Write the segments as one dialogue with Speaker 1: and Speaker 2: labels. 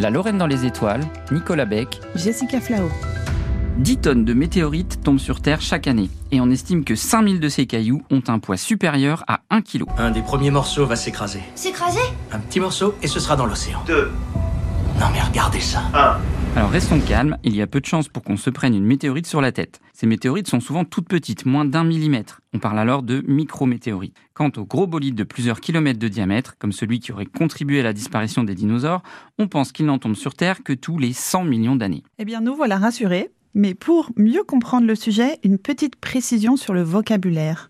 Speaker 1: La Lorraine dans les étoiles, Nicolas Beck,
Speaker 2: Jessica Flao.
Speaker 1: 10 tonnes de météorites tombent sur Terre chaque année et on estime que 5000 de ces cailloux ont un poids supérieur à 1 kg.
Speaker 3: Un des premiers morceaux va s'écraser.
Speaker 4: S'écraser?
Speaker 3: Un petit morceau et ce sera dans l'océan.
Speaker 5: Deux.
Speaker 3: Non mais regardez ça.
Speaker 5: Un.
Speaker 1: Alors restons calmes, il y a peu de chances pour qu'on se prenne une météorite sur la tête. Ces météorites sont souvent toutes petites, moins d'un millimètre. On parle alors de micrométéorites. Quant aux gros bolides de plusieurs kilomètres de diamètre, comme celui qui aurait contribué à la disparition des dinosaures, on pense qu'il n'en tombe sur Terre que tous les 100 millions d'années.
Speaker 2: Eh bien, nous voilà rassurés. Mais pour mieux comprendre le sujet, une petite précision sur le vocabulaire.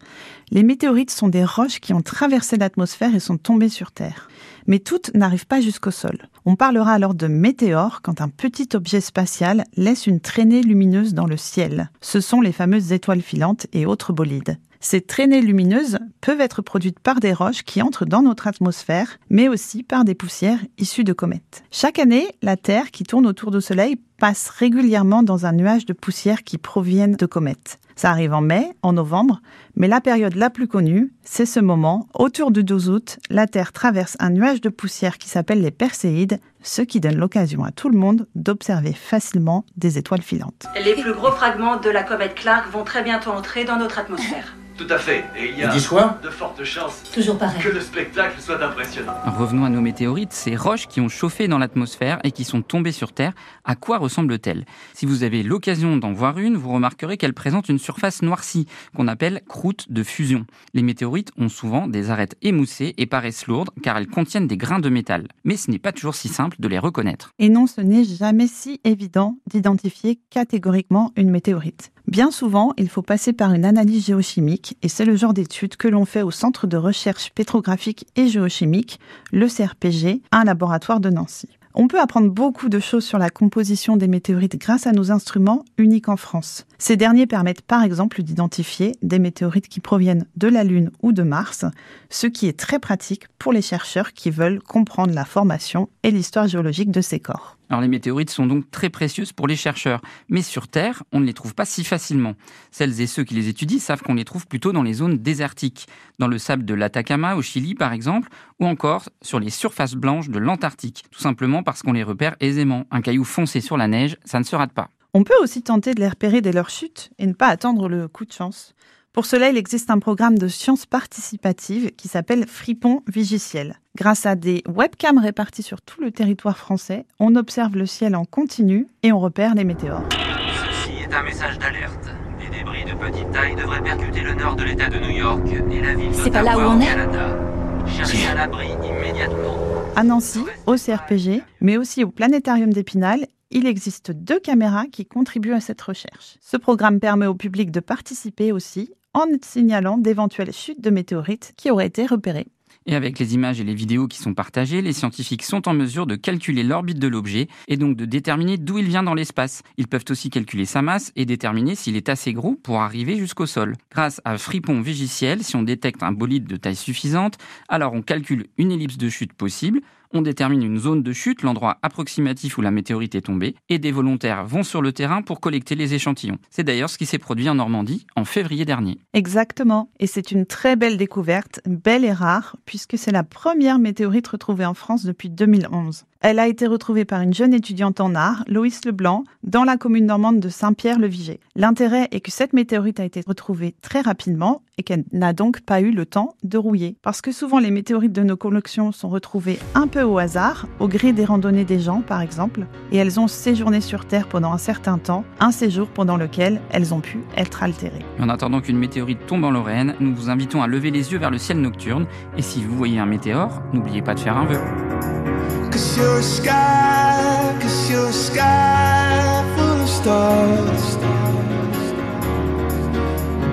Speaker 2: Les météorites sont des roches qui ont traversé l'atmosphère et sont tombées sur Terre. Mais toutes n'arrivent pas jusqu'au sol. On parlera alors de météore quand un petit objet spatial laisse une traînée lumineuse dans le ciel. Ce sont les fameuses étoiles filantes et autres bolides. Ces traînées lumineuses peuvent être produites par des roches qui entrent dans notre atmosphère, mais aussi par des poussières issues de comètes. Chaque année, la Terre qui tourne autour du Soleil passe régulièrement dans un nuage de poussière qui proviennent de comètes. Ça arrive en mai, en novembre, mais la période la plus connue, c'est ce moment. Autour du 12 août, la Terre traverse un nuage de poussière qui s'appelle les Perséides, ce qui donne l'occasion à tout le monde d'observer facilement des étoiles filantes.
Speaker 6: Les plus gros fragments de la comète Clark vont très bientôt entrer dans notre atmosphère.
Speaker 5: Tout à fait. Et il y a de fortes chances
Speaker 4: Toujours pareil.
Speaker 5: que le spectacle soit impressionnant.
Speaker 1: Revenons à nos météorites, ces roches qui ont chauffé dans l'atmosphère et qui sont tombées sur Terre, à quoi ressemblent-elles? Si vous avez l'occasion d'en voir une, vous remarquerez qu'elle présente une surface noircie, qu'on appelle croûte de fusion. Les météorites ont souvent des arêtes émoussées et paraissent lourdes car elles contiennent des grains de métal. Mais ce n'est pas toujours si simple de les reconnaître.
Speaker 2: Et non, ce n'est jamais si évident d'identifier catégoriquement une météorite. Bien souvent, il faut passer par une analyse géochimique et c'est le genre d'étude que l'on fait au Centre de recherche pétrographique et géochimique, le CRPG, un laboratoire de Nancy. On peut apprendre beaucoup de choses sur la composition des météorites grâce à nos instruments uniques en France. Ces derniers permettent par exemple d'identifier des météorites qui proviennent de la Lune ou de Mars, ce qui est très pratique pour les chercheurs qui veulent comprendre la formation et l'histoire géologique de ces corps.
Speaker 1: Les météorites sont donc très précieuses pour les chercheurs, mais sur Terre, on ne les trouve pas si facilement. Celles et ceux qui les étudient savent qu'on les trouve plutôt dans les zones désertiques, dans le sable de l'Atacama au Chili par exemple, ou encore sur les surfaces blanches de l'Antarctique, tout simplement parce qu'on les repère aisément. Un caillou foncé sur la neige, ça ne se rate pas.
Speaker 2: On peut aussi tenter de les repérer dès leur chute et ne pas attendre le coup de chance. Pour cela, il existe un programme de sciences participatives qui s'appelle Fripon Vigiciel. Grâce à des webcams réparties sur tout le territoire français, on observe le ciel en continu et on repère les météores.
Speaker 7: Ceci est un message d'alerte. Des débris de petite taille devraient percuter le nord de l'État de New York et la ville
Speaker 4: C'est pas là où on est
Speaker 7: Canada. Cherchez un abri immédiatement.
Speaker 2: À Nancy, au CRPG, mais aussi au Planétarium d'Épinal, il existe deux caméras qui contribuent à cette recherche. Ce programme permet au public de participer aussi en signalant d'éventuelles chutes de météorites qui auraient été repérées.
Speaker 1: Et avec les images et les vidéos qui sont partagées, les scientifiques sont en mesure de calculer l'orbite de l'objet et donc de déterminer d'où il vient dans l'espace. Ils peuvent aussi calculer sa masse et déterminer s'il est assez gros pour arriver jusqu'au sol. Grâce à Fripon Vigiciel, si on détecte un bolide de taille suffisante, alors on calcule une ellipse de chute possible, on détermine une zone de chute, l'endroit approximatif où la météorite est tombée, et des volontaires vont sur le terrain pour collecter les échantillons. C'est d'ailleurs ce qui s'est produit en Normandie en février dernier.
Speaker 2: Exactement. Et c'est une très belle découverte, belle et rare, puisque c'est la première météorite retrouvée en France depuis 2011. Elle a été retrouvée par une jeune étudiante en art, Loïs Leblanc, dans la commune normande de Saint-Pierre-le-Viger. L'intérêt est que cette météorite a été retrouvée très rapidement et qu'elle n'a donc pas eu le temps de rouiller. Parce que souvent les météorites de nos collections sont retrouvées un peu au hasard, au gré des randonnées des gens par exemple, et elles ont séjourné sur Terre pendant un certain temps, un séjour pendant lequel elles ont pu être altérées.
Speaker 1: En attendant qu'une météorite tombe en Lorraine, nous vous invitons à lever les yeux vers le ciel nocturne, et si vous voyez un météore, n'oubliez pas de faire un vœu.
Speaker 8: Cause you're a sky, cause you're a sky full of stars.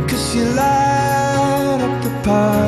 Speaker 8: Cause you light up the path.